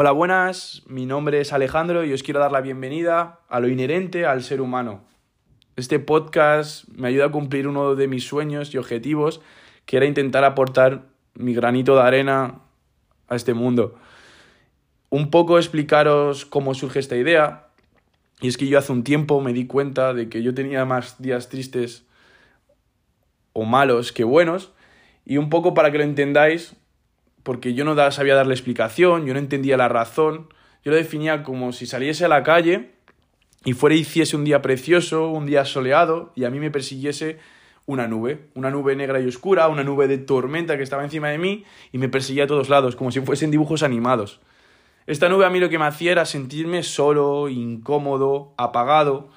Hola, buenas, mi nombre es Alejandro y os quiero dar la bienvenida a lo inherente al ser humano. Este podcast me ayuda a cumplir uno de mis sueños y objetivos, que era intentar aportar mi granito de arena a este mundo. Un poco explicaros cómo surge esta idea, y es que yo hace un tiempo me di cuenta de que yo tenía más días tristes o malos que buenos, y un poco para que lo entendáis, porque yo no sabía darle explicación, yo no entendía la razón, yo lo definía como si saliese a la calle y fuera y hiciese un día precioso, un día soleado, y a mí me persiguiese una nube, una nube negra y oscura, una nube de tormenta que estaba encima de mí y me perseguía a todos lados, como si fuesen dibujos animados. Esta nube a mí lo que me hacía era sentirme solo, incómodo, apagado,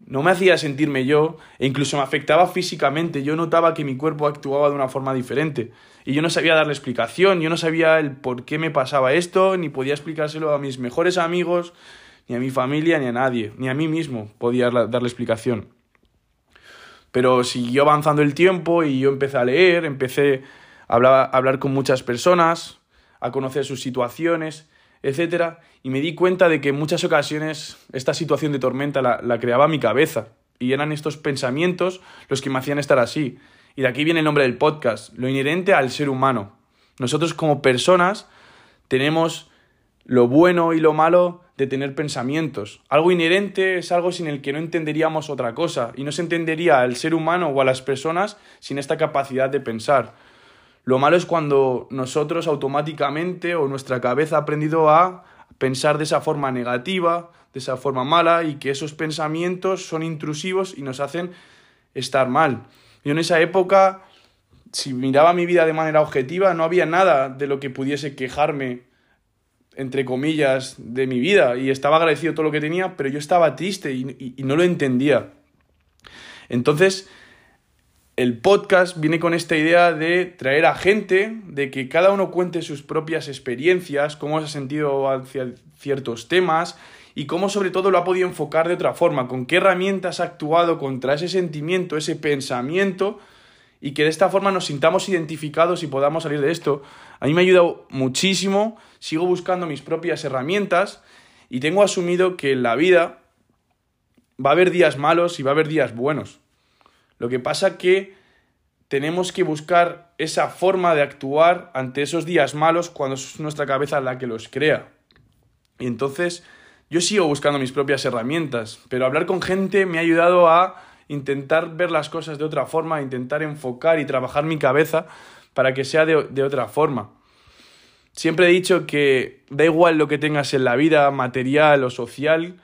no me hacía sentirme yo e incluso me afectaba físicamente. Yo notaba que mi cuerpo actuaba de una forma diferente y yo no sabía darle explicación, yo no sabía el por qué me pasaba esto, ni podía explicárselo a mis mejores amigos, ni a mi familia, ni a nadie, ni a mí mismo podía darle explicación. Pero siguió avanzando el tiempo y yo empecé a leer, empecé a a hablar con muchas personas, a conocer sus situaciones etcétera, y me di cuenta de que en muchas ocasiones esta situación de tormenta la, la creaba mi cabeza, y eran estos pensamientos los que me hacían estar así. Y de aquí viene el nombre del podcast, lo inherente al ser humano. Nosotros como personas tenemos lo bueno y lo malo de tener pensamientos. Algo inherente es algo sin el que no entenderíamos otra cosa, y no se entendería al ser humano o a las personas sin esta capacidad de pensar. Lo malo es cuando nosotros automáticamente o nuestra cabeza ha aprendido a pensar de esa forma negativa, de esa forma mala y que esos pensamientos son intrusivos y nos hacen estar mal. Yo en esa época, si miraba mi vida de manera objetiva, no había nada de lo que pudiese quejarme, entre comillas, de mi vida y estaba agradecido todo lo que tenía, pero yo estaba triste y, y no lo entendía. Entonces, el podcast viene con esta idea de traer a gente, de que cada uno cuente sus propias experiencias, cómo se ha sentido hacia ciertos temas y cómo sobre todo lo ha podido enfocar de otra forma, con qué herramientas ha actuado contra ese sentimiento, ese pensamiento y que de esta forma nos sintamos identificados y podamos salir de esto. A mí me ha ayudado muchísimo, sigo buscando mis propias herramientas y tengo asumido que en la vida va a haber días malos y va a haber días buenos. Lo que pasa que tenemos que buscar esa forma de actuar ante esos días malos cuando es nuestra cabeza la que los crea. Y entonces yo sigo buscando mis propias herramientas, pero hablar con gente me ha ayudado a intentar ver las cosas de otra forma, intentar enfocar y trabajar mi cabeza para que sea de, de otra forma. Siempre he dicho que da igual lo que tengas en la vida, material o social,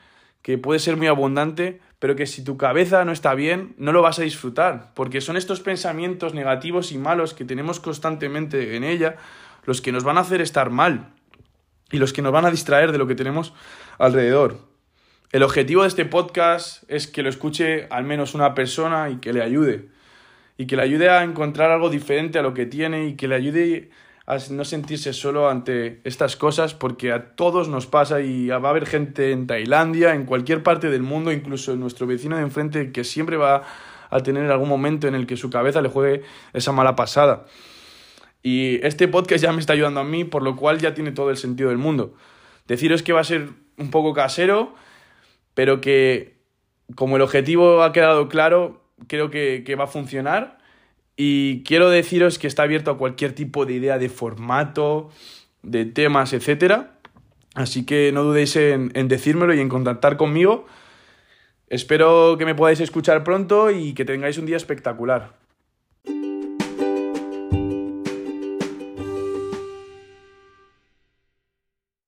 que puede ser muy abundante, pero que si tu cabeza no está bien, no lo vas a disfrutar, porque son estos pensamientos negativos y malos que tenemos constantemente en ella los que nos van a hacer estar mal y los que nos van a distraer de lo que tenemos alrededor. El objetivo de este podcast es que lo escuche al menos una persona y que le ayude. Y que le ayude a encontrar algo diferente a lo que tiene y que le ayude a no sentirse solo ante estas cosas porque a todos nos pasa y va a haber gente en Tailandia, en cualquier parte del mundo, incluso en nuestro vecino de enfrente que siempre va a tener algún momento en el que su cabeza le juegue esa mala pasada. Y este podcast ya me está ayudando a mí, por lo cual ya tiene todo el sentido del mundo. Deciros que va a ser un poco casero, pero que como el objetivo ha quedado claro, creo que, que va a funcionar y quiero deciros que está abierto a cualquier tipo de idea de formato, de temas, etc. Así que no dudéis en, en decírmelo y en contactar conmigo. Espero que me podáis escuchar pronto y que tengáis un día espectacular.